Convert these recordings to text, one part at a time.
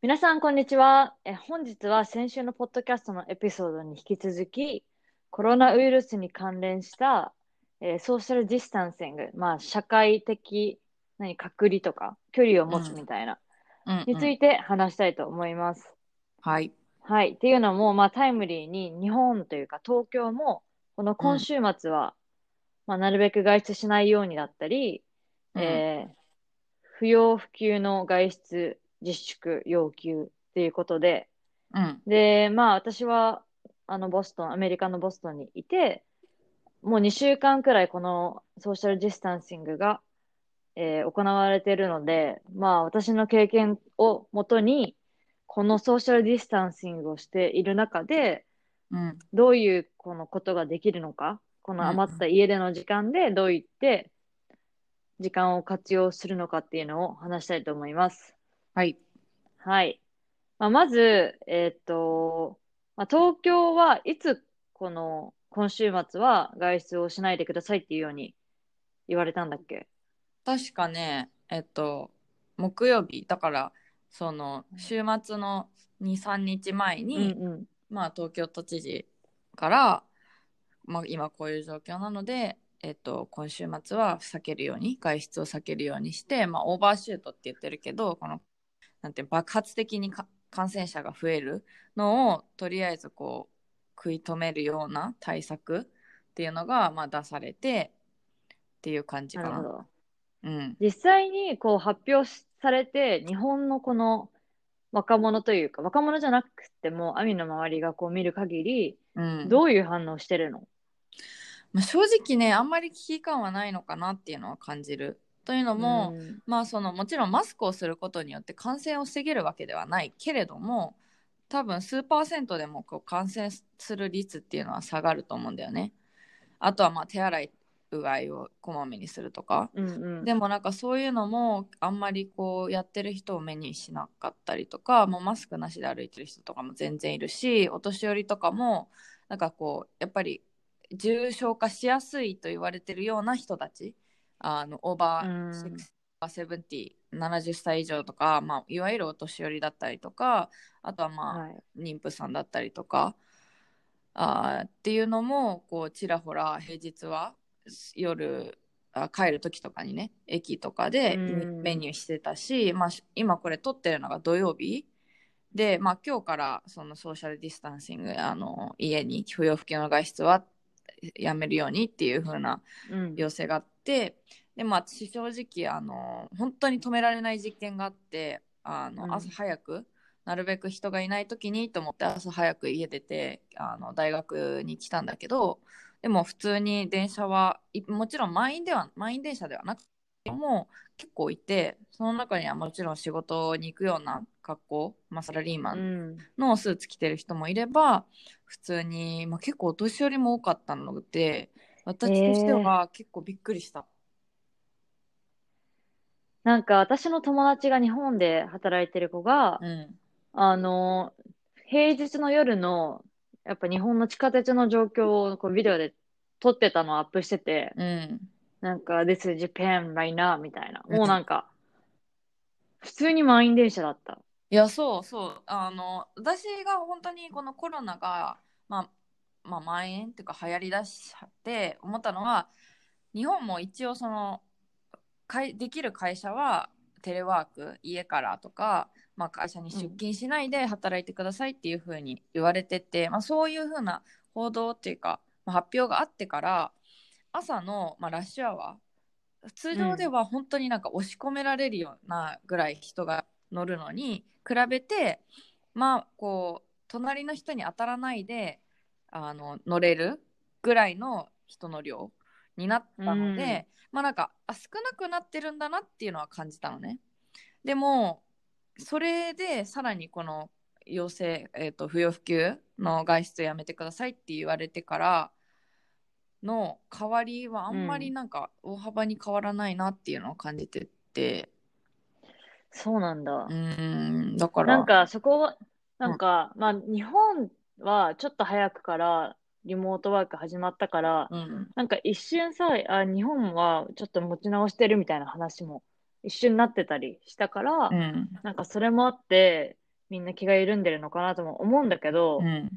皆さん、こんにちは。え本日は先週のポッドキャストのエピソードに引き続き、コロナウイルスに関連した、えーソーシャルディスタンシング、まあ、社会的何隔離とか距離を持つみたいな、うんについて話したいと思います。はい。はい。っていうのも、まあ、タイムリーに日本というか東京も、この今週末は、まあ、なるべく外出しないようにだったり、えー不要不急の外出自粛要求っていうことで、うん。で、まあ私は、あの、ボストン、アメリカのボストンにいて、もう2週間くらいこの social distancing が、えー行われているので、まあ私の経験をもとに、この social distancing をしている中で、うん。どういうこのことができるのか、この余った家での時間でどういって時間を活用するのかっていうのを話したいと思います。はい。はい。まあ、まず、えっと、まあ、東京はいつこの今週末は外出をしないでくださいっていうように言われたんだっけ？確かね、えっと、木曜日、だから、その、週末の2、3日前うんに、うん。まあ、東京都知事から、まあ、今こういう状況なので、えっと、今週末は避けるように、外出を避けるようにして、まあ、オーバーシュートって言ってるけど、この、なんて爆発的にか感染者が増えるのを、とりあえずこう、食い止めるような対策っていうのが、まあ、出されて、っていう感じかな。なるほど。うん。実際にこう発表されて、日本のこの若者というか、若者じゃなくても、アミの周りがこう見る限り、うん、どういう反応してるの？まあ、正直ねあんまり危機感はないのかなっていうのは感じる。というのも、うんまあそのもちろんマスクをすることによって感染を防げるわけではないけれども多分数パーセントでもこう感染する率っていうのは下がると思うんだよね。あとはまあ手洗いうがいをこまめにするとか。うんうん。でもなんかそういうのもあんまりこうやってる人を目にしなかったりとかもうマスクなしで歩いてる人とかも全然いるしお年寄りとかもなんかこうやっぱり重症化しやすいと言われてるような人たちあのオーバうん。ー70、70歳以上とか、まあ、いわゆるお年寄りだったりとかあとはまあ、はい。妊婦さんだったりとかあーっていうのもこうちらほら平日は夜あ帰る時とかにね駅とかでうん。メニューしてたし、まあ、し今これ撮ってるのが土曜日。で、まあ、今日からそのソーシャルディスタンシングあの家に不要不急の外出はやめるようにっていう風なうん。要請があってでも私正直あの本当に止められない実験があってあの、うん朝早くなるべく人がいない時にと思って朝早く家出てあの大学に来たんだけどでも普通に電車はいもちろん満員では満員電車ではなくても結構いてその中にはもちろん仕事に行くような格好、まあ、サラリーマンうん。のスーツ着てる人もいれば普通に、まあ、結構お年寄りも多かったので私としては結構びっくりした。なんか私の友達が日本で働いてる子が、うんあの、平日の夜の、やっぱ日本の地下鉄の状況をこうビデオで撮ってたのをアップしてて、うんなんか、This is Japan right now みたいな。もうなんか、普通に満員電車だった。いやそう。そう。あの私が本当にこのコロナが、まあ、まあ蔓延っていうか流行りだしって思ったのは日本も一応そのかいできる会社はテレワーク家からとか、まあ、会社に出勤しないで働いてくださいっていうふうに言われてて、まあ、そういうふうな報道っていうか、まあ、発表があってから朝の、まあ、ラッシュアワー通常では本当になんか押し込められるようなぐらい人が乗るのに比べてまあこう隣の人に当たらないであの乗れるぐらいの人の量になったので、まあなんかあ少なくなってるんだなっていうのは感じたのね。でもそれでさらにこの要請、えー、と不要不急の外出やめてくださいって言われてからの代わりはあんまりなんか大幅に変わらないなっていうのを感じてて、そうなんだ。う。ん、だから。なんかそこは、なんか、まあ日本はちょっと早くからリモートワーク始まったから、うん。なんか一瞬さ、あ、日本はちょっと持ち直してるみたいな話も一瞬なってたりしたから、うん。なんかそれもあって、みんな気が緩んでるのかなとも思うんだけど、うん。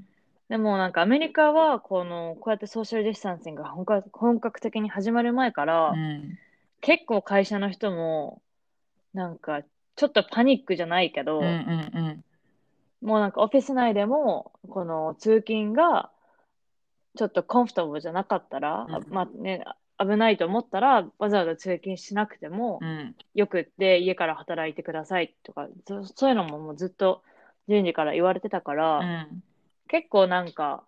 でもなんかアメリカはこの、こうやってソーシャルディスタンシングが本格本格的に始まる前から、うん。結構会社の人も、なんかちょっとパニックじゃないけど、うんうんもうなんかオフィス内でも、この通勤がちょっとコンフォタブルじゃなかったら、うん。あまあね、危ないと思ったら、わざわざ通勤しなくてもう、ん。よくって家から働いてくださいとか、そそういうのももうずっと順次から言われてたから、うん。結構なんか、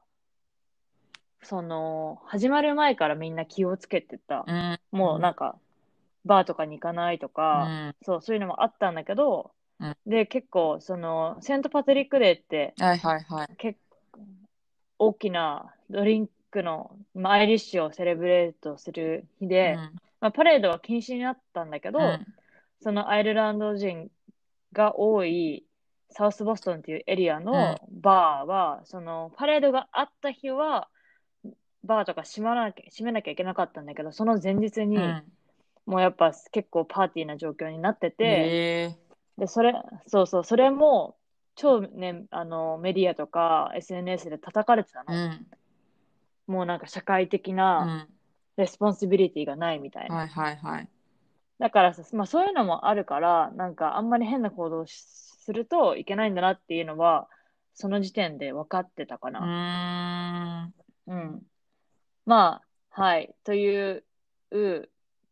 その、始まる前からみんな気をつけてた。うん。もうなんか、バーとかに行かないとうか、ん。そう、そういうのもあったんだけど、うん。で、結構、その、セントパトリックデーって、はいはいはい。結構、大きなドリンクの、まあアイリッシュをセレブレートする日で、まあ、パレードは禁止になったんだけど、うん。そのアイルランド人が多いサウスボストンっていうエリアのバーは、そのパレードがあった日は、バーとか閉まらなきゃ、閉めなきゃいけなかったんだけど、その前日に、うんもうやっぱ結構パーティーな状況になってて、へで、それ、そうそう、それも、超ね、あの、メディアとか SNS で叩かれてたの。ーうんもうなんか社会的うなん responsibility がないみたいな。はいはいはいだからさ、まあそういうのもあるから、なんかあんまり変な行動するといけないんだなっていうのは、その時点で分かってたかうな。ーんうん。まあ、はい。という、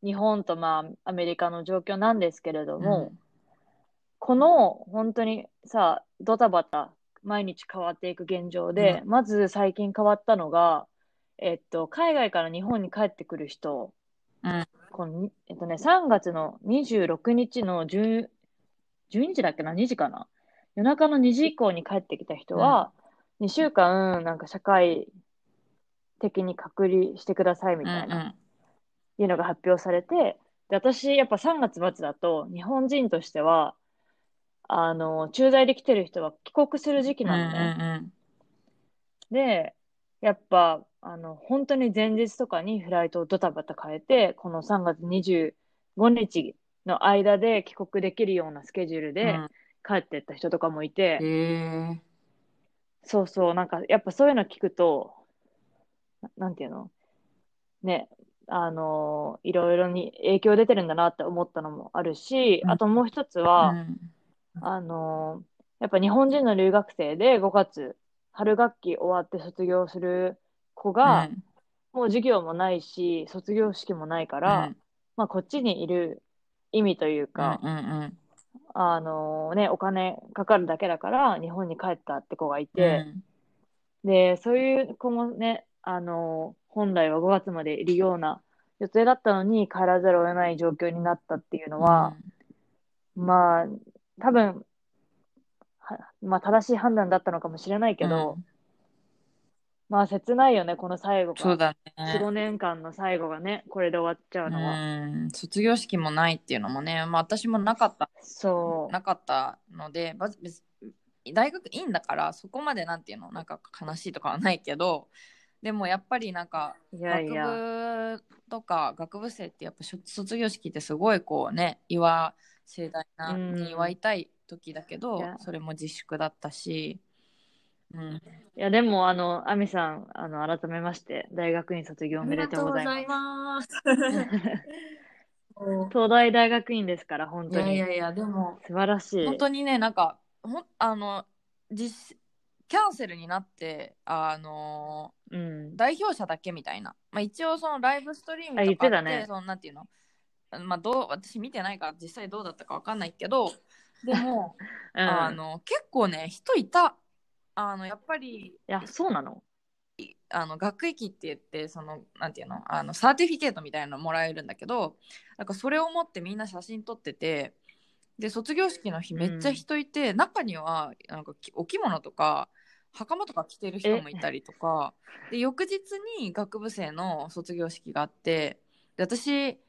日本とまあアメリカの状況なんですけれども、この本当にさ、ドタバタ毎日変わっていく現状で、まず最近変わったのが、えっと、海外から日本に帰ってくる人、うん。このにえっとね、3月の26日の10 12時だっけな ?2 時かな？夜中の2時以降に帰ってきた人は、2週間、なんか社会的に隔離してくださいみうんたいな、うんいうのが発表されて、で、私、やっぱ3月末だと、日本人としては、あの、駐在で来てる人は帰国する時期うんなのね。うんで、やっぱ、あの、本当に前日とかにフライトをドタバタ変えて、この3月25日の間で帰国できるようなスケジュールうん。で帰ってった人とかもいて、へえそうそう、なんか、やっぱそういうの聞くと、ななんていうの？ね、あのいろいろに影響出てるんだなって思ったのもあるし、うん。あともう一つうは、ん。あのやっぱ日本人の留学生で5月、春学期終わって卒業する子が、もう授業もないし、卒業式もないから、うん。まあこっちにいる意味といううんか、あのね、お金かかるだけだから日本に帰ったって子がいて、で、そういう子もね、あの、本来は5月までいるような予定だったのに帰らざるを得ない状況になったっていうのは、まあ、多分、はまあ正しい判断だったのかもしれないけど、うんまあ切ないよね、この最後そうが。だね4、5年間の最後がね、これで終わっちゃうのは。うん卒業式もないっていうのもね、まあ、私もなかったそう。なかったので、まず別大学院だからそこまでなんていうのなんか悲しいとかはないけどでもやっぱりなんか。学部とか学部生ってやっぱ卒業式ってすごいこうね祝盛大なうんに祝いたい時だけど、それも自粛だったし、うん、いや、でも、あの、アミさん、あの、改めまして、大学院卒業おめでとうございます。東大大学院ですから、本い当に。やいやいやでも素晴らしい。本当にねなんかほんあの実キャンセルになってあのうん。代表者だけみたいな、まあ、一応そのライブストリームとかってってたね。そのなんていうの？まあどう私見てないから実際どうだったかわかんないけどでも、うん、あの結構ね人いた。あのやっぱりいや、そうなの？あの学域って言ってそのなんていうの？あのサーティフィケートみたいなのもらえるんだけどなんかそれを持ってみんな写真撮っててで卒業式の日めっちゃ人いて、中にはなんかきお着物とか袴とか着てる人もいたりとか。で翌日に学部生の卒業式があってで私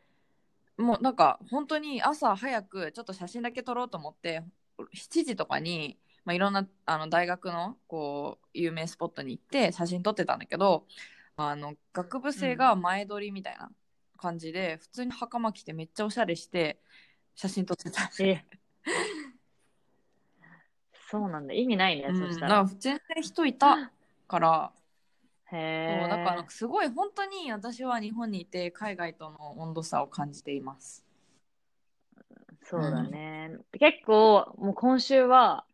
もうなんか本当に朝早くちょっと写真だけ撮ろうと思って7時とかに、まあ、いろんなあの大学のこう有名スポットに行って写真撮ってたんだけどあの学部生が前撮りみたいな感じで、普通に袴着てめっちゃおしゃれして写真撮ってた。えそうなんだ。意味ないね、うん、そしたら。だから全然人いたからへえ。だからすごい本当に私は日本にいて海外との温度差を感じています。そうだね。結構、もう今週は、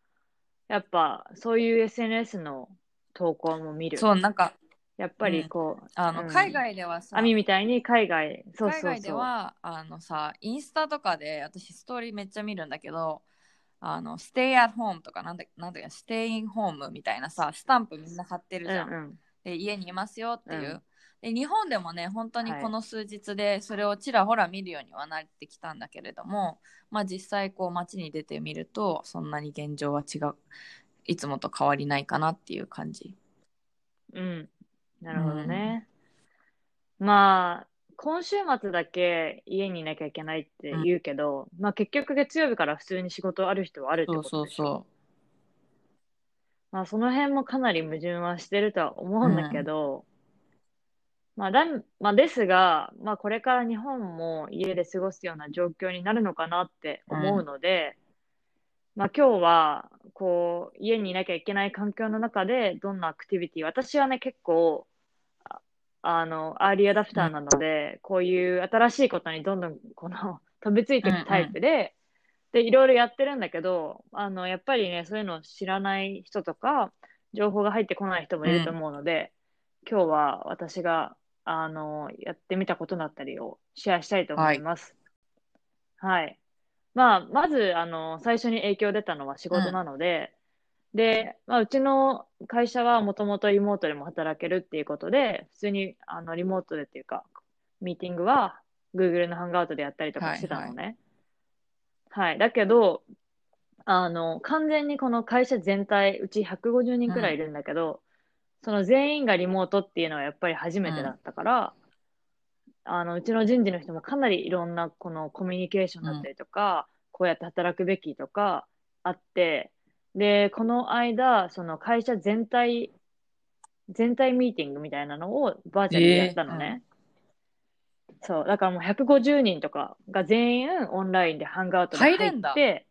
やっぱ、そういう SNS の投稿も見る。そうなんかやっぱりこう、うんあの海外ではさ、網みたいに海外、そうそうそう。海外ではあのさインスタとかで私ストーリーめっちゃ見るんだけどあの Stay at home とかなんだなんだっけ Stay in home みたいなさスタンプみんな貼ってるじゃん、うんうん、で家にいますよっていう、うん。で日本でもね本当にはい。この数日でそれをちらほら見るようにはなってきたんだけれども、まあ実際こう街に出てみるとそんなに現状は違う。いつもと変わりないかなっていう感じ。うん。なるほどね。まあ、今週末だけ家にいなきゃいけないって言うけど、まあ結局月曜日から普通に仕事ある人はあるってそうそうことでしょ。そまあその辺もかなり矛盾はしてるとは思うんだけど、まあだん、まあですが、まあこれから日本も家で過ごすような状況になるのかなって思うので、まあ今日は、こう、家にいなきゃいけない環境の中で、どんなアクティビティ、私はね、結構、ああの、アーリーアダプターなので、こういう新しいことにどんどん、この、飛びついていくタイプで、で、いろいろやってるんだけど、あの、やっぱりね、そういうのを知らない人とか、情報が入ってこない人もいると思うので、今日は私が、あの、やってみたことだったりをシェアしたいと思います。はい。まあ、まず、あの、最初に影響出たのは仕事なので、で、まあ、うちの会社はもともとリモートでも働けるっていうことで、普通に、あの、リモートでっていうか、ミーティングは Google のハンガウトでやったりとかしてたのね。はい、だけど、あの、完全にこの会社全体、うち150人くらいいるんだけど、その全員がリモートっていうのはやっぱり初めてだったから、あの、うちの人事の人もかなりいろんなこのコミュニケーションだったりとか、こうやって働くべきとかあって、で、この間、その会社全体、全体ミーティングみたいなのをバーチャルでやったのね。そう、だからもう150人とかが全員オンラインでハンガウトで入入れんだって、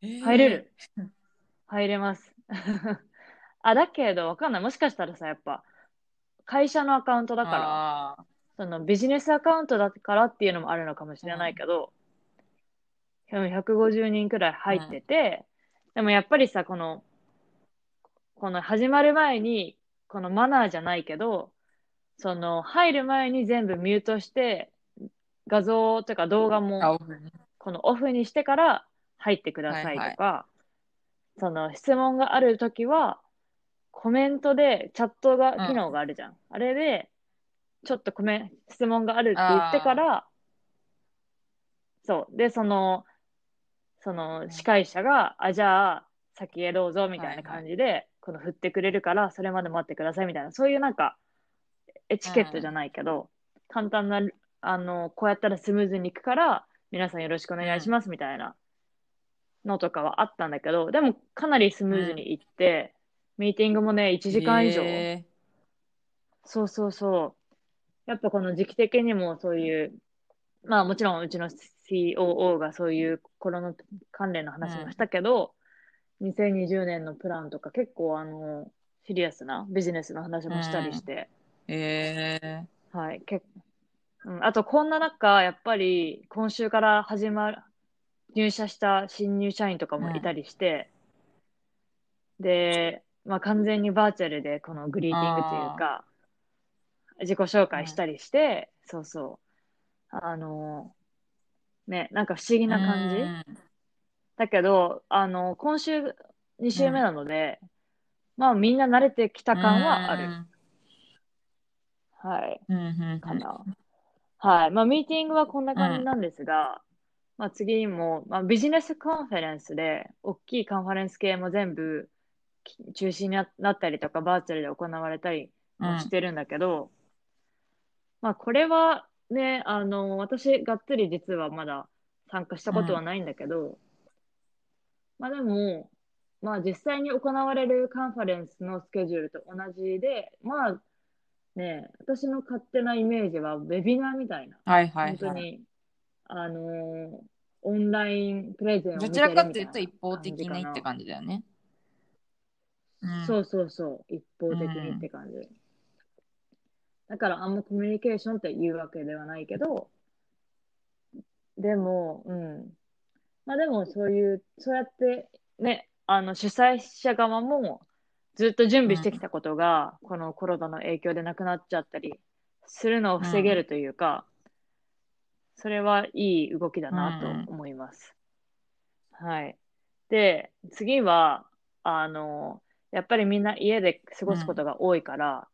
入れる。入れます。あ、だけど、わかんない。もしかしたらさ、やっぱ、会社のアカウントだだから、らそのビジネスアカウントだからっていうのもあるのかもしれないけど、でも150人くらい入ってて、でもやっぱりさ、この、この始まる前に、このマナーじゃないけど、その入る前に全部ミュートして、画像というか動画もこのオフにしてから入ってくださいとか、その質問があるときは、コメントでチャットが、機能があるじゃん。あれで、ちょっとコメ質問があるって言ってから、そう。で、その、その司会者が、あ、じゃあ、先へどうぞみたいな感じで、この振ってくれるから、それまで待ってくださいみたいな、そういうなんか、エチケットじゃないけど、簡単な、あの、こうやったらスムーズにいくから、皆さんよろしくお願いしますみたいなのとかはあったんだけど、でもかなりスムーズにいって、ミーティングもね、1時間以上。へそうそうそう。やっぱこの時期的にもそういう、まあもちろんうちの COO がそういうコロナ関連の話もしたけど、2020年のプランとか結構あの、シリアスなビジネスの話もしたりして、ーへーはい、けうん、あとこんな中、やっぱり今週から始まる、入社した新入社員とかもいたりして、で、まあ完全にバーチャルでこのグリーティングというか、自己紹介したりして、そうそう。あの、ね、なんか不思議な感じうんだけど、あの、今週2週目なので、まあみんな慣れてきた感はある。はい。かな。はい。まあ、ミーティングはこんな感じなんですが、まあ、次も、まあ、ビジネスカンファレンスで、大きいカンファレンス系も全部き中止にななったりとか、バーチャルで行われたりもしてるんだけど、まあ、これはね、あの、私、がっつり実はまだ参加したことはないんだけど、まあでも、まあ実際に行われるカンファレンスのスケジュールと同じで、まあね、私の勝手なイメージはウェビナーみたいな、はいはいはい。本当に、あのーオンラインプレゼンをどちらかというと一方的にって感じだよね。うんそうそうそう、一方的にって感じ。だからあんまコミュニケーションって言うわけではないけど、でも、うん。まあでもそういう、そうやってね、あの主催者側もずっと準備してきたことが、このコロナの影響でなくなっちゃったりするのを防げるというか、それはいい動きだなと思います。はい。で、次は、あの、やっぱりみんな家で過ごすことが多いから、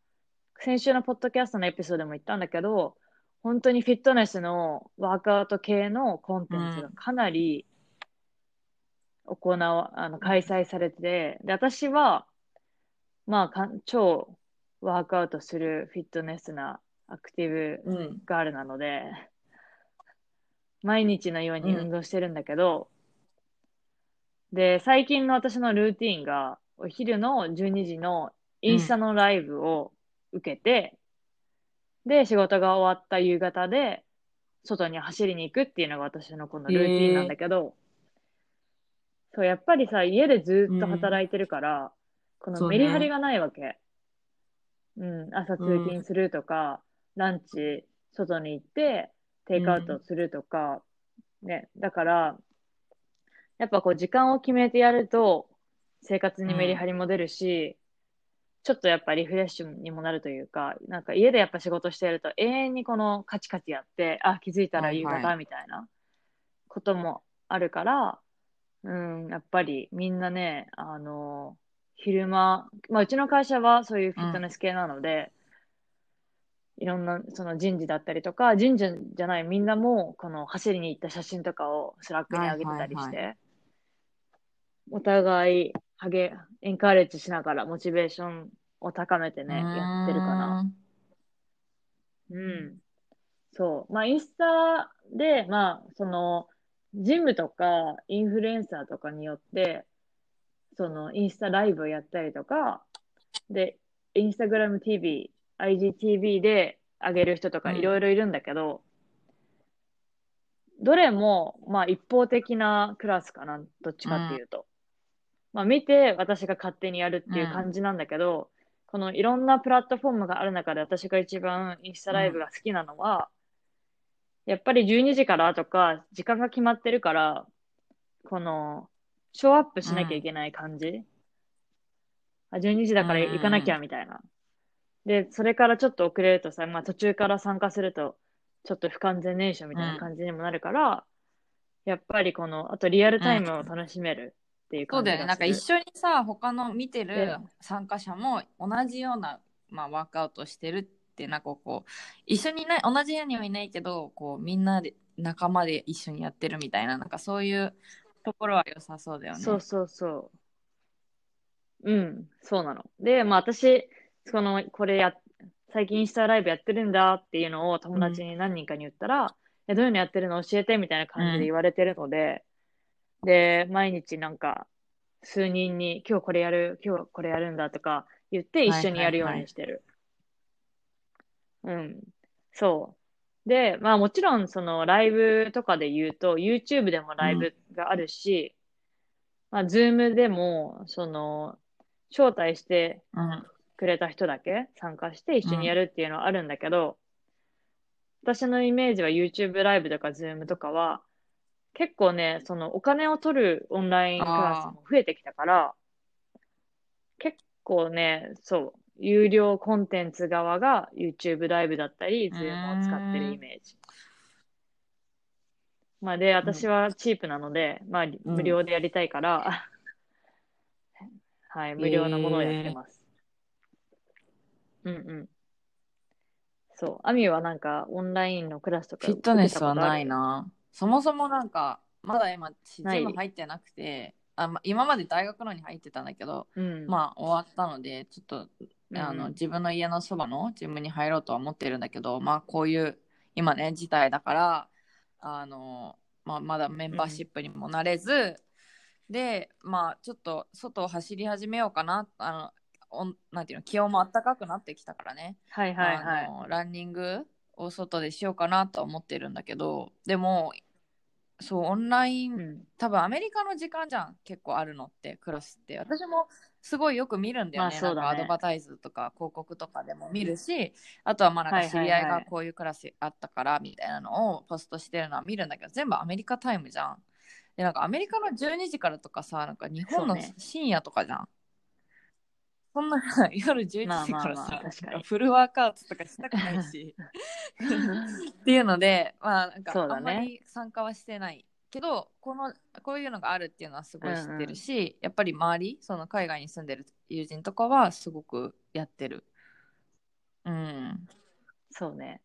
先週のポッドキャストのエピソードでも言ったんだけど、本当にフィットネスのワークアウト系のコンテンツがかなり行わ、あの、開催されてて、で、私は、まあかん、超ワークアウトするフィットネスなアクティブうん。ガールなので、毎日のように運動してるんだけど、で、最近の私のルーティーンが、お昼の12時のインスタのライブを受けて、で、仕事が終わった夕方で、外に走りに行くっていうのが私のこのルーティーンなんだけど、そう、やっぱりさ、家でずっと働いてるから、このそうねメリハリがないわけ。うん、朝通勤するとか、ランチ外に行ってテイクアウトするとか、ね、だから、やっぱこう時間を決めてやると生活にメリハリも出るし、ちょっとやっぱリフレッシュにもなるというか、なんか家でやっぱ仕事してると永遠にこのカチカチやって、あ、気づいたら夕はい。は方みたいなこともあるから、うん、やっぱりみんなね、あの、昼間、まあうちの会社はそういうフィットネス系なので、いろんなその人事だったりとか、人事じゃないみんなも、この走りに行った写真とかを Slack に上げてたりして、はいはお互い、はげ、エンカレッジしながらモチベーションを高めてね、やってるかな。うん。そう。まあ、インスタで、まあ、その、ジムとか、インフルエンサーとかによって、その、インスタライブをやったりとか、で、インスタグラム TV、IGTV で上げる人とかうんいろいろいるんだけど、どれも、まあ、一方的なクラスかな、どっちかっていうと。まあ、見て私が勝手にやるっていう感じなんだけど、このいろんなプラットフォームがある中で私が一番インスタライブが好きなのは、やっぱり12時からとか時間が決まってるから、この、ショーアップしなきゃいけない感じ。あ、12時だから行かなきゃみたいな。で、それからちょっと遅れるとさ、まあ途中から参加すると、ちょっと不完全燃焼みたいな感じにもなるから、やっぱりこの、あとリアルタイムを楽しめるっていう。そうだよね。なんか一緒にさ、他の見てでる参加者も同じような、まあ、ワークアウトしてるって、なんかこう、一緒にいない、同じようにはいないけど、こう、みんなで、仲間で一緒にやってるみたいな、なんかそういうところは良さそうだよね。そうそうそう。うん、そうなの。で、まあ私、その、これや、最近インスタライブやってるんだっていうのを友達に何人かに言ったら、え、どういうのやってるの？教えてみたいな感じで言われてるので、で、毎日なんか、数人に今日これやる、今日これやるんだとか言って一緒にやるようにしてる。うん。そう。で、まあもちろんそのライブとかで言うと、YouTube でもライブがあるし、まあ Zoom でも、その、招待してうん。くれた人だけ参加して一緒にやるっていうのはあるんだけど、私のイメージは YouTube ライブとか Zoom とかは、結構ね、そのお金を取るオンラインクラスも増えてきたから、結構ね、そう、有料コンテンツ側が YouTube ライブだったり、Zoom を使ってるイメージ。まあで、私はチープなので、まあ無料でやりたいから、はい、無料なものをやってます。うんうん。そう。アミはなんかオンラインのクラスとかフィットネスはない。な。そもそもなんかまだ今ジム入ってなくてあ、ま、今まで大学のに入ってたんだけどうん。まあ終わったのでちょっとうんあの自分の家のそばのジムに入ろうとは思ってるんだけどまあこういう今ね事態だからあの、まあ、まだメンバーシップにもなれず、でまあちょっと外を走り始めようかなあのおんなんていうの気温も暖かくなってきたからね、はいはいはい。ランニングを外でしようかなとは思ってるんだけどでもそうオンライン、うん。多分アメリカの時間じゃん結構あるのってクラスって。私もすごいよく見るんだよね,、まあね。なんかアドバタイズとか広告とかでも見るしあとはまあなんか知り合いがこういうクラスあったからみたいなのをポストしてるのは見るんだけど全部アメリカタイムじゃん。でなんかアメリカの12時からとかさなんか日本の深夜とかじゃんそんな 夜11時まあまあからさ、まあ確かに。なんフルワークアウトとかしたくないし。っていうのでまあなんかあんまり参加はしてないけどこのこういうのがあるっていうのはすごい知ってるし、やっぱり周りその海外に住んでる友人とかはすごくやってる。うん。そうね。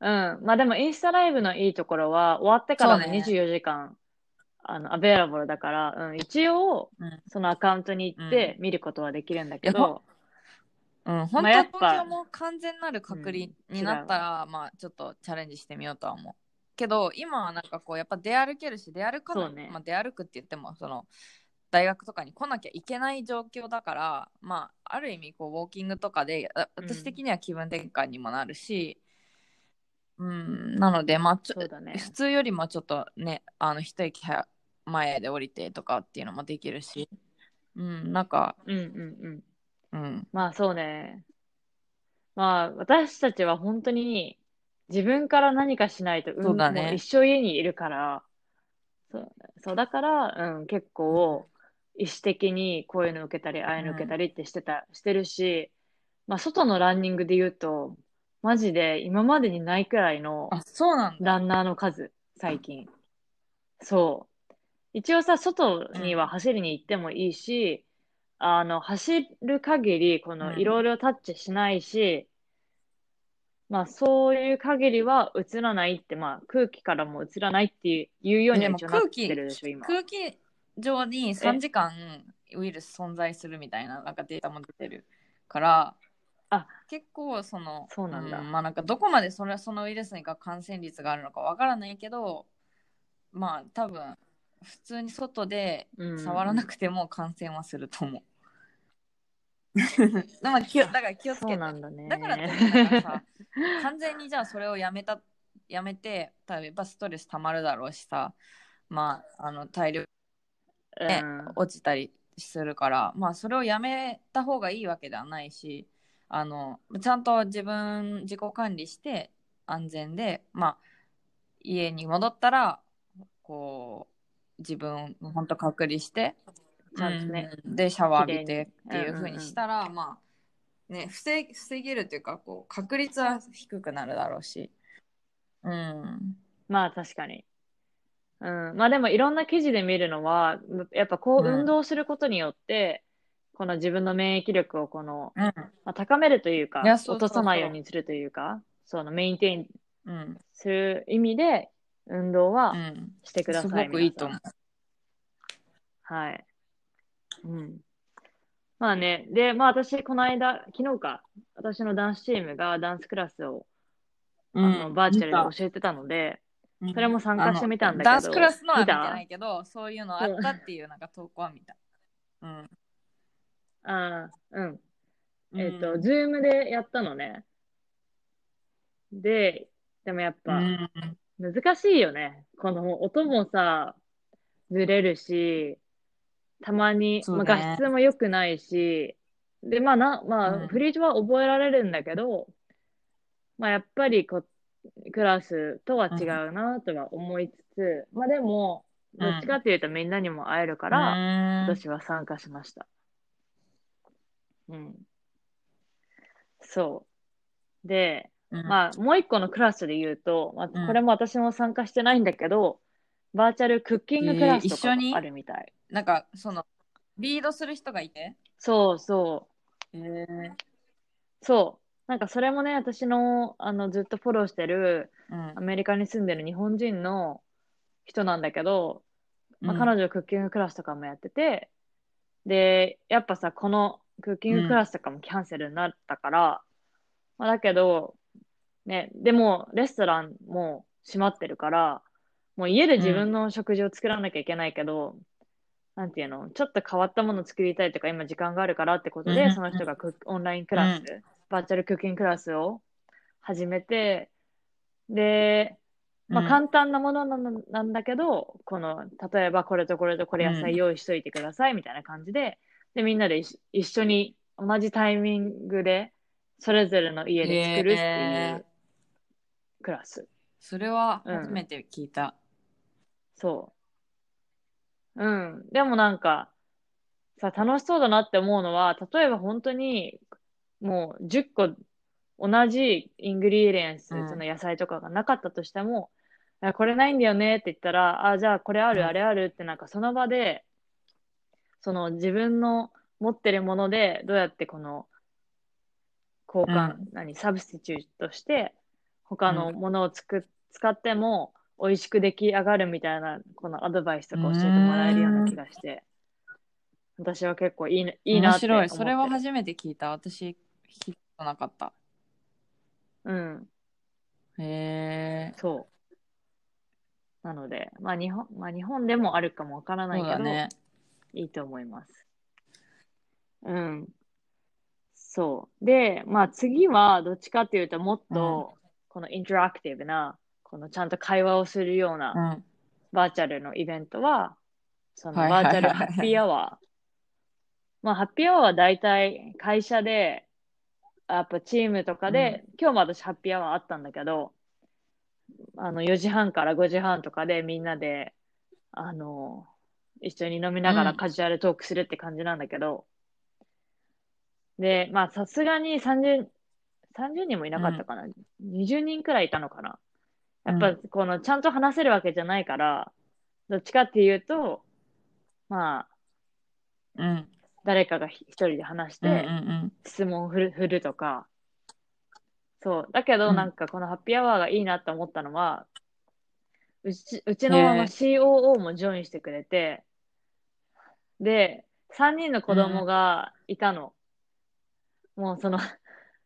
うん。まあでもインスタライブのいいところは、終わってからもそうね。24時間、あの、アベラブルだから、うん、一応、うん。そのアカウントに行って見ることはできるんだけど、うん、本まあやっぱ当東京も完全なる隔離になったら、まあちょっとチャレンジしてみようとは思う。けど今はなんかこうやっぱ出歩けるし出歩かない、そうね。まあ、出歩くって言ってもその大学とかに来なきゃいけない状況だからまあある意味こうウォーキングとかで私的には気分転換にもなるし、うん、なのでまあちょね。普通よりもちょっとねあの一駅は前で降りてとかっていうのもできるし、うん、なんか、うんうんうん。うん、まあそうね。まあ私たちは本当に自分から何かしないと、うんそうだね一生家にいるから、そうそうだから、うん、結構意思的にこういうの受けたり、ああいうの受けたりってしてた、してるし、まあ外のランニングで言うと、マジで今までにないくらいの。ランナーの数、最近。そう。一応さ、外には走りに行ってもいいし、あの、走る限り、このうん。いろいろタッチしないし、まあそういう限りは映らないって、まあ空気からも映らないっていういうようには一応なっ空気てるでしょ、今。空気上に3時間ウイルス存在するみたいななんかデータも出てるからあ。結構そのそうなんだ。まあなんかどこまでそれそのウイルスにが感染率があるのかわからないけどまあ多分普通に外でうん触らなくても感染はすると思う。気をだから気をつそけてうなんだね。だからってさ完全にじゃあそれをやめたやめて多分やっぱストレスたまるだろうしさまああの体力ねうん落ちたりするからまあそれをやめた方がいいわけではないしあのちゃんと自分自己管理して安全でまあ家に戻ったらこう自分を本当隔離してちゃんとね、うん。でシャワー浴びてっていう風にしたら、まあね防い防げるというかこう確率は低くなるだろうし。うん。まあ確かに。うん。まあでもいろんな記事で見るのは、やっぱこううん。運動することによって、この自分の免疫力をこの、うん。まあ、高めるというか落とさないようにするというか、そのメインテインうん。する意味で運動はうんしてください。すごくいいと皆思うはい。うん。まあね、で、まあ私、この間、昨日か、私のダンスチームがダンスクラスを、あのバーチャルで教えてたので、うんそれも参加してみたんだけどあのダンスクラスのは見てないけど、そういうのあったっていうなんか投稿は見た。うん。ああ、うん。うんえっ、と、 Zoom でやったのね。で、でもやっぱ、うん難しいよね。この音もさ、ずれるし、たまに、まあ、そうね画質も良くないし、で、まあな、まあ、うんフリーズは覚えられるんだけど、まあ、やっぱりこ、クラスとは違うなとは思いつつ、まあでも、どっちかっていうとみんなにも会えるから、うん私は参加しました。うん。そう。で、うんまあ、もう一個のクラスで言うと、まあ、うんこれも私も参加してないんだけど、バーチャルクッキングクラスとかえー一緒に？あるみたい。なんか、その、リードする人がいて？そうそう。えそう。なんかそれもね、私の、あの、ずっとフォローしてる、うんアメリカに住んでる日本人の、人なんだけど、まあ、うん彼女クッキングクラスとかもやってて、で、やっぱさ、このクッキングクラスとかもキャンセルになったから、まあ、だけど、ね、でもレストランも閉まってるから、もう家で自分の食事を作らなきゃいけないけど、なんていうの、ちょっと変わったものを作りたいとか、今時間があるからってことで、うん。その人がクッオンラインクラス、バーチャルクッキングクラスを始めて、で、まあ、うん簡単なものなんだけど、この、例えばこれとこれとこれ野菜用意しといてくださいみたいな感じで、で、みんなで一一緒に同じタイミングで、それぞれの家で作るっていうクラス。それは初めて聞いた。そう。うん。でもなんか、さ、楽しそうだなって思うのは、例えば本当に、もう10個同じ ingredients、うんその野菜とかがなかったとしても、あこれないんだよねって言ったら、あ、じゃあこれある、うんあれあるってなんかその場で、その自分の持ってるものでどうやってこの交換、何、サブスティチュートして他のものをつく、使っても美味しく出来上がるみたいなこのアドバイスとか教えてもらえるような気がして、私は結構いいないいな面白い。って思ってる。それは初めて聞いた。私、聞いたことなかった。うん。へえ。そう。なので、まあ日本、まあ日本でもあるかもわからないけど、ね。いいと思います。うん。そう。で、まあ次はどっちかっていうともっと、このインタラクティブな、このちゃんと会話をするようなうん。バーチャルのイベントは、そのバーチャルハッピーアワー。まあハッピーアワーは大体会社で、やっぱチームとかで、今日も私ハッピーアワーあったんだけど、あの4時半から5時半とかでみんなで、あの、一緒に飲みながうんらカジュアルトークするって感じなんだけど、で、まあさすがに30、30人もいなかったかな、20人くらいいたのかな。やっぱこのちゃんと話せるわけじゃないから、どっちかっていうと、まあ、うん。誰かが一人で話しうんうんて、うん。質問を振る振るとか、そう。だけど、うんなんかこのハッピーアワーがいいなと思ったのは、うち、うちへの COO もジョインしてくれて、で、3人の子供がいたの。もうその、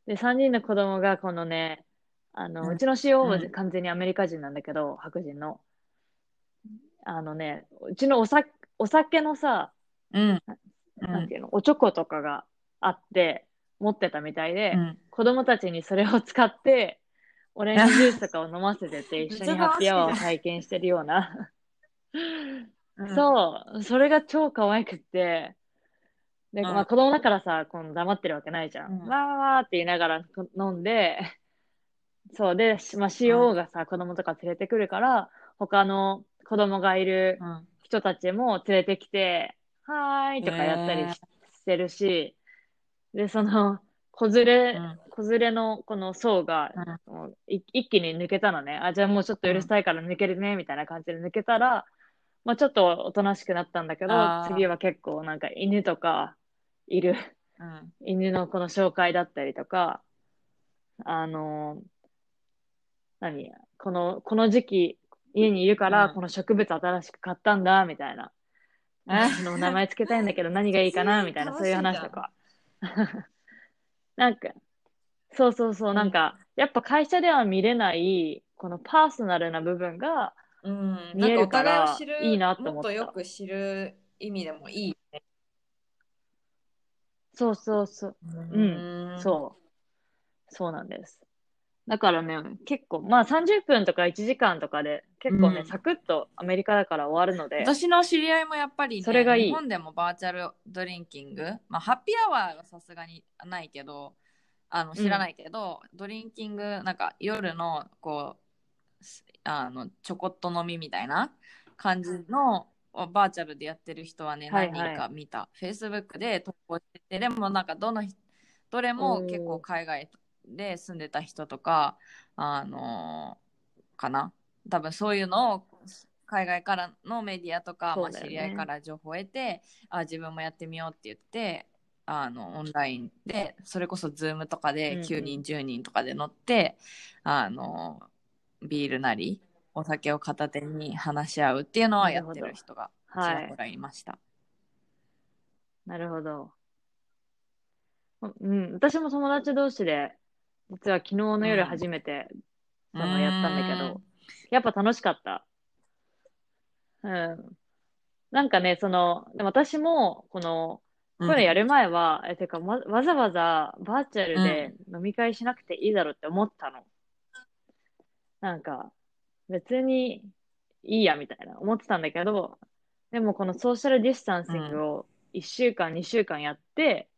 で、3人の子供がこのね、あの、うちの COO はうん完全にアメリカ人なんだけど、白人の。あのね、うちのおさ、お酒のさ、うん。なんていうの、おちょことかがあって、持ってたみたいで、うん。子供たちにそれを使って、オレンジジュースとかを飲ませてて、一緒にハッピーアワーを体験してるような。うんそう、それが超可愛くって、で、うん。まあ子供だからさ、この黙ってるわけないじゃん。うん。わーわーって言いながらこ飲んで、そうで、しまあ COO がさ、子供とか連れてくるから、他の子供がいるうん。人たちも連れてきて、はーいとかやったりし,、てるし、で、その、子連れ、うん。子連れのこの層が、一気に抜けたのね。あ、じゃあもうちょっとうるさいから抜けるね、みたいな感じで抜けたら、まあちょっとおとなしくなったんだけど次は結構なんか犬とかいる、うん。犬のこの紹介だったりとか、あのー何この、この時期家にいるから、うんこの植物新しく買ったんだ、みたいな。えその名前つけたいんだけど 何がいいかな、みたいな、そういう話とか。なんか、そうそうそう、なんか、やっぱ会社では見れない、このパーソナルな部分が、うん。見えるからなんお互いを知るいいなと思ったもっとよく知る意味でもいいね。そうそうそう、うん。そう。そうなんです。だからね、結構、まあ30分とか1時間とかで、結構ね、うん。サクッとアメリカだから終わるので、私の知り合いもやっぱり、ね、それがいい。日本でもバーチャルドリンキング、まあ、ハッピーアワーはさすがにないけどあの知らないけど、ドリンキングなんか夜のこうすあのちょこっと飲みみたいな感じのバーチャルでやってる人はね、はいはい。何人か見た。Facebook で投稿しててでもなんかどの人どれも結構海外で住んでた人とかあのかな。多分そういうのを海外からのメディアとか、まあ、知り合いから情報を得てあ自分もやってみようって言ってあのオンラインでそれこそ Zoom とかでうんうん。9人、10人とかで乗ってあのビールなりお酒を片手に話し合うっていうのはやってる人がちはいらほ。らいました。なるほど。うん、私も友達同士で、実は昨日の夜初めて、そのやったんだけど、やっぱ楽しかった。うん。なんかね、その、でも私も、この、うん、これやる前は、え、てか、わわざわざバーチャルで飲み会しなくていいだろうって思ったの。なんか、別にいいや、みたいな思ってたんだけど、でもこのソーシャルディスタンシングを1週間、2週間やって、うん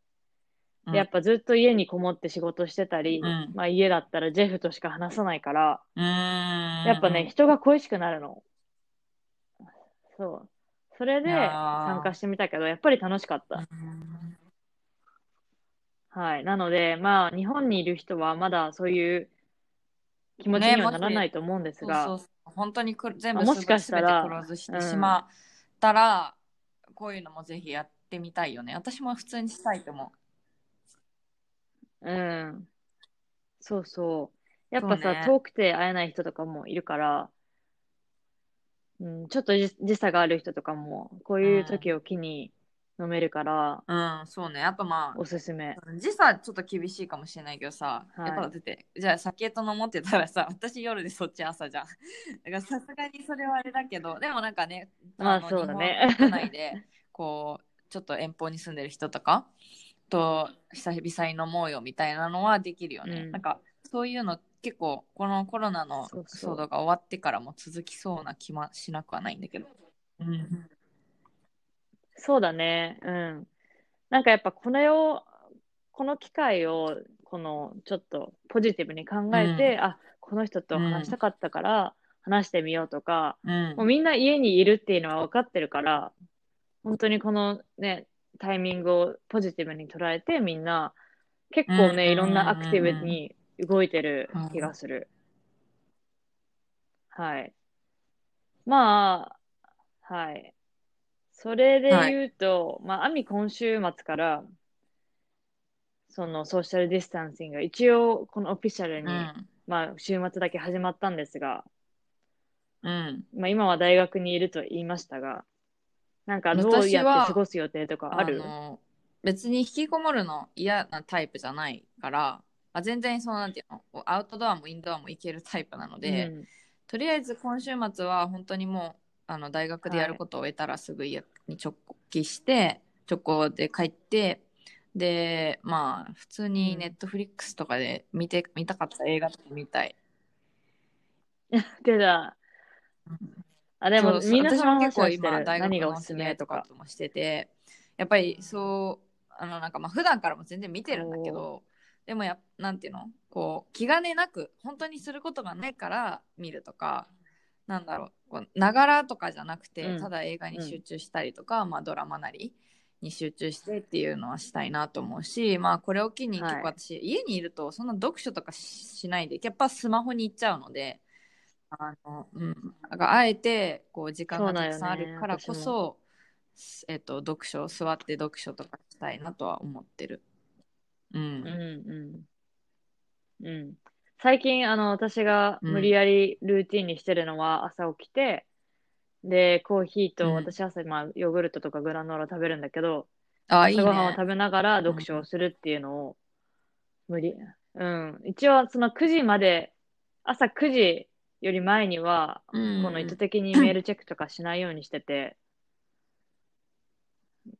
でやっぱずっと家にこもって仕事してたり、うんまあ家だったらジェフとしか話さないから、やっぱね、人が恋しくなるの。そう。それで参加してみたけど、やっぱり楽しかった。うんはい。なので、まあ、日本にいる人はまだそういう気持ちにはならないと思うんですが、そうそうそう本当にく全部あもしかしたら全てクローズしてしまったら、こういうのもぜひやってみたいよね。私も普通にしたいと思うん。そうそう。やっぱさ、ね遠くて会えない人とかもいるから、うん、ちょっと時時差がある人とかも、こういう時を機に飲めるから、う。うん、そうね。あとまあ、おすすめ。時差ちょっと厳しいかもしれないけどさ、はいやっぱだって、じゃあ酒と飲もうって言ったらさ、私夜でそっち朝じゃん。だからさすがにそれはあれだけど、でもなんかね、のまあそうだね日本国内で、こう、ちょっと遠方に住んでる人とかと久々に飲もうよみたいなのはできるよね。うんなんか、そういうの結構、このコロナのそうそう騒動が終わってからも続きそうな気もしなくはないんだけど。うん。そうだね。うん。なんかやっぱこれを、この機会を、このちょっとポジティブに考えて、あ、この人と話したかったから話してみようとか、うんもうみんな家にいるっていうのは分かってるから、本当にこのね、タイミングをポジティブに捉えてみんな結構ね、うんいろんなアクティブに動いてる気がする。はい。まあ、はい。それで言うと、まあ、アミ今週末から、そのソーシャルディスタンシングが一応このオフィシャルに、うん。まあ、週末だけ始まったんですが、うん。まあ、今は大学にいると言いましたが、なんかどうやって過ごす予定とかある？の別に引きこもるの嫌なタイプじゃないから、あ、全然そうなんていうのアウトドアもインドアも行けるタイプなので、うんとりあえず今週末は本当にもうあの大学でやることを終えたらすぐ家に直帰して、直行で帰ってでまあ普通にネットフリックスとかで見て見たかった映画とか見たい。でだ、あ、でもそうみん結構。今大学何がおすすめとか。もしててやっぱりそうあのなんかまあ普段からも全然見てるんだけどでもやなんていうの？こう気兼ねなく本当にすることがないから見るとかなんだろうながらとかじゃなくて、うんただ映画に集中したりとか、まあ、ドラマなりに集中してっていうのはしたいなと思うしまあこれを機にはい結構私、家にいるとそんな読書とかししないでやっぱスマホに行っちゃうので。あのうん、あえてこう時間がたくさんあるからこそうだそ、えっと、読書座って読書とかしたいなとは思ってる。うんうんうん。うん。最近、あの、私がうん無理やりルーティンにしてるのは朝起きて、で、コーヒーと、うん私朝、まあ、ヨーグルトとかグラノーラ食べるんだけど、あいい朝ごはんをね。食べながら読書をするっていうのを、無理。うん。一応、その9時まで、朝9時より前には、うんこの意図的にメールチェックとかしないようにしてて、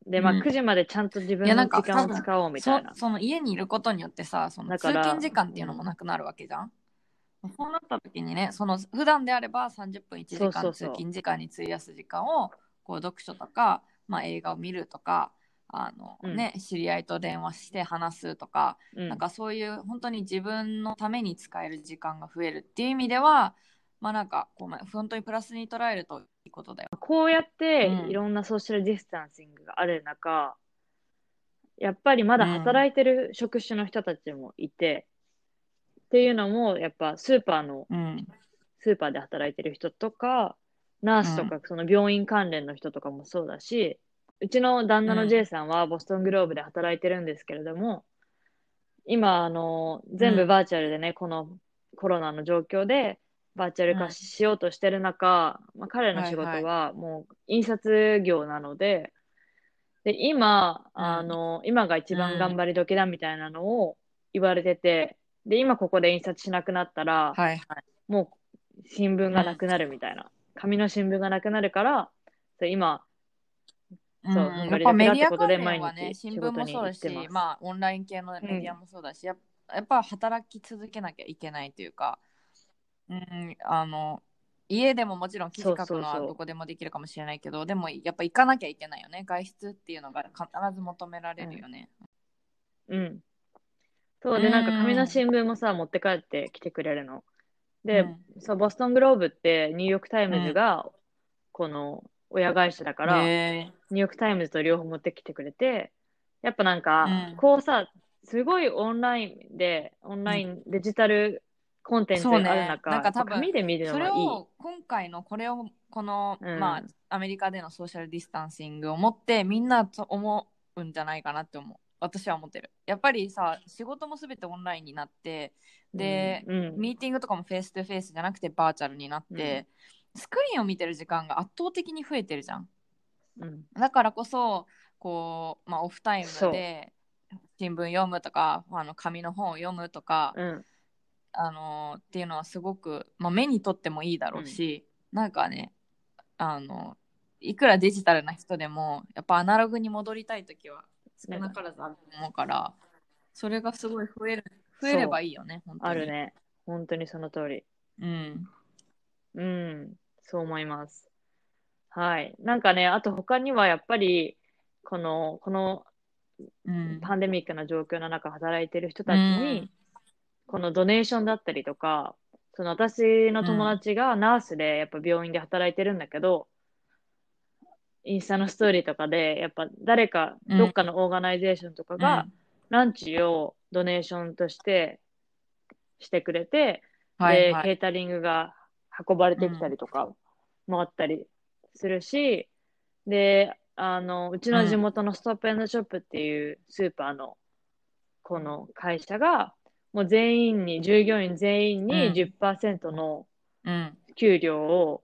で、まあうん9時までちゃんと自分いやなんかの時間を使おうみたいなそ。その家にいることによってさその通だから勤時間っていうのもなくなるわけじゃん。そうなった時にねその普段であれば30分1時間そうそうそう通勤時間に費やす時間をこう読書とか、まあ、映画を見るとかあの、うんね、知り合いと電話して話すとかうんなんかそういう本当に自分のために使える時間が増えるっていう意味ではまあなんかこうまあ本当にプラスに捉えるとことだよ。こうやってうん。いろんなソーシャルディスタンシングがある中、やっぱりまだ働いてる職種の人たちもいて、っていうのもやっぱスーパーの、うん。スーパーで働いてる人とか、ナースとかその病院関連の人とかもそうだし、うちの旦那の J さんはボストングローブで働いてるんですけれども、今、あの、全部バーチャルでね、このコロナの状況で、バーチャル化しようとしてる中、まあ、彼の仕事はいはもう印刷業なので、で、今、うん。あの、今が一番頑張り時だみたいなのを言われてて、で、今ここで印刷しなくなったら、はいはい。もう新聞がなくなるみたいな。紙の新聞がなくなるから、今、そううんやっぱメディア関連はね、新聞もそうだしまあオンライン系のメディアもそうだし、やっやっぱ働き続けなきゃいけないというか、うん、あの、家でももちろん記事書くのはどこでもできるかもしれないけど、でもやっぱ行かなきゃいけないよね。外出っていうのが必ず求められるよね。うん。そうで、なんか紙の新聞もさ、持って帰ってきてくれるの。で、うんそう、 Boston Globe ってニューヨークタイムズが、この親会社だから、へニューヨークタイムズと両方持ってきてくれて、やっぱなんか、うんこうさ、すごいオンラインで、オンラインデジタルコンテンツがある中、なんか多分紙で見るそれのがいい。を今回のこれをこの、うん。まあアメリカでの social distancing を持ってみんなと思うんじゃないかなって思う。私は思ってる。やっぱりさ仕事も全てオンラインになってで、うん、ミーティングとかもフェイス2フェイスじゃなくてバーチャルになって、スクリーンを見てる時間が圧倒的に増えてるじゃん。うん、だからこそこう、まあ、オフタイムで新聞読むとかあの紙の本を読むとか、うん、あのーっていうのはすごく、まあ、目にとってもいいだろうし、なんかねあのいくらデジタルな人でもやっぱアナログに戻りたい時は少なからずあると思うからそれがすごい増える増えればいいよね本当にあるね。本当にその通り。うんうん、そう思います。はい。なんかね、あと他にはやっぱり、この、このうんパンデミックな状況の中働いてる人たちに、このドネーションだったりとか、その私の友達がナースでやっぱ病院で働いてるんだけど、インスタのストーリーとかで、やっぱ誰か、うん。どっかの organization とかが、ランチを donation としてしてくれて、で、はいはい。ケータリングが運ばれてきたりとかもあったりするし、で、あの、うちの地元の Stop & Shop っていうスーパーのこの会社が、もう全員に、従業員全員にうん。10%のうん。給料を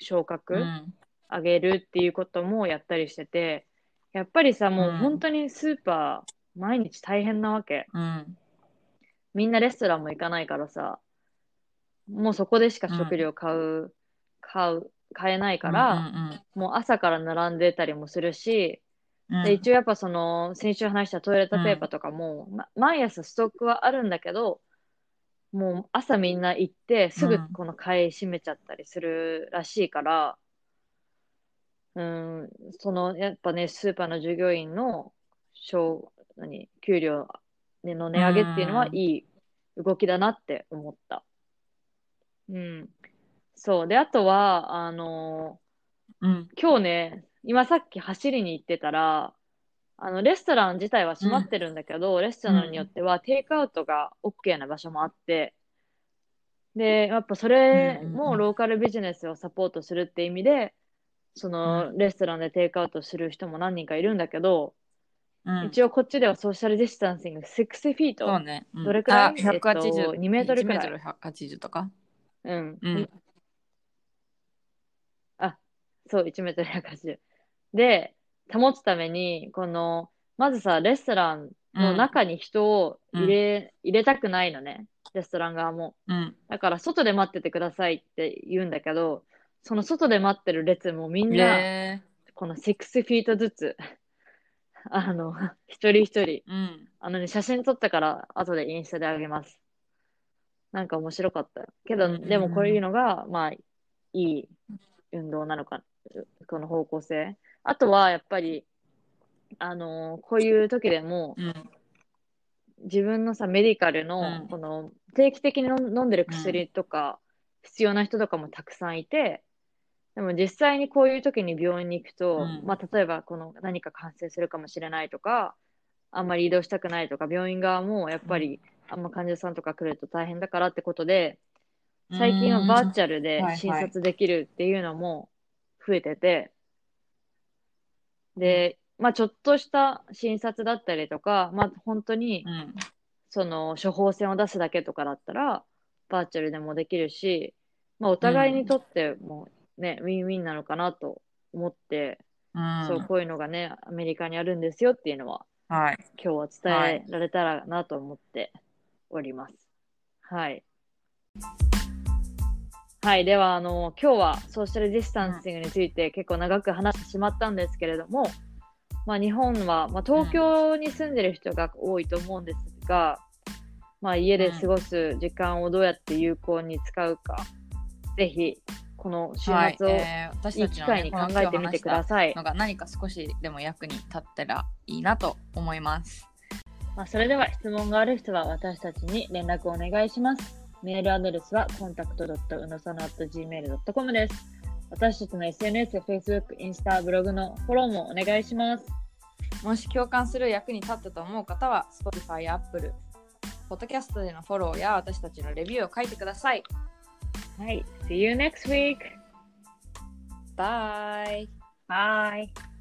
昇う格ん。上げるっていうこともやったりしてて、やっぱりさ、もううん本当にスーパー毎日大変なわけ。うん。みんなレストランも行かないからさ、もうそこでしか食料買う、買う、買えないから、もう朝から並んでたりもするし、うんうんで一応やっぱその、先週話したトイレットペーパーとかも、ま毎朝ストックはあるんだけど、もう朝みんな行って、すぐこの買い占めちゃったりするらしいから、うん、その、やっぱね、スーパーの従業員の、小、何、給料の値上げっていうのはうんいい動きだなって思った。うん。そう。で、あとは、あのうん今日ね、今さっき走りに行ってたら、あの、レストラン自体は閉まってるんだけど、レストランによってはテイクアウトが OK な場所もあって、で、やっぱそれうんうんうん。もローカルビジネスをサポートするって意味で、そのレストランでテイクアウトする人も何人かいるんだけど、うん。一応こっちではソーシャルディスタンシング6フィート。そうね、うん。どれくらい？あ180、えっと2メートルくらい。1メートル180とか？うん。うん。あ、そう、1メートル180。で、保つために、この、まずさ、レストランの中に人を入れ、入れたくないのね。レストラン側も。うんだから、外で待っててくださいって言うんだけど、その外で待ってる列もみんな、ねこの6フィートずつ、あの、一人一人、うんあのね、写真撮ったから、後でインスタであげます。なんか面白かった。けど、うんうんうんでもこういうのが、まあ、いい運動なのか、この方向性。あとは、やっぱり、あのーこういう時でも、うん。自分のさ、メディカルうのん、この、定期的に飲んでる薬とか、必要な人とかもたくさんいて、でも実際にこういう時に病院に行くと、うん。まあ、例えばこの何か感染するかもしれないとか、あんまり移動したくないとか、病院側もやっぱり、あんま患者さんとか来ると大変だからってことで、最近はバーチャルで診察できるっていうのも増えてて、で、まあちょっとした診察だったりとか、まあ本当にうんその処方箋を出すだけとかだったら、バーチャルでもできるし、まあ、お互いにとってもね、ウィンウィンなのかなと思って、うんそう、こういうのがね、アメリカにあるんですよっていうのは、はい。今日は伝えられたらなと思っております。はい。はい。では、あの、今日はソーシャルディスタンシングについて結構長く話してしまったんですけれども、まあ、日本は、まあ、東京に住んでる人が多いと思うんですが、まあ、家で過ごす時間をどうやって有効に使うか、ぜひ、この週はい末をいい機会に考えてみてください。のが何か少しでも役に立ったらいいなと思います。まあ、それでは質問がある人は私たちに連絡をお願いします。メールアドレスは contact.unosano.gmail.com です。私たちの SNS、Facebook、インスタ、ブログのフォローもお願いします。もし共感する役に立ったと思う方は Spotify や Apple、Podcast でのフォローや私たちのレビューを書いてください。はい。See you next week! Bye! Bye!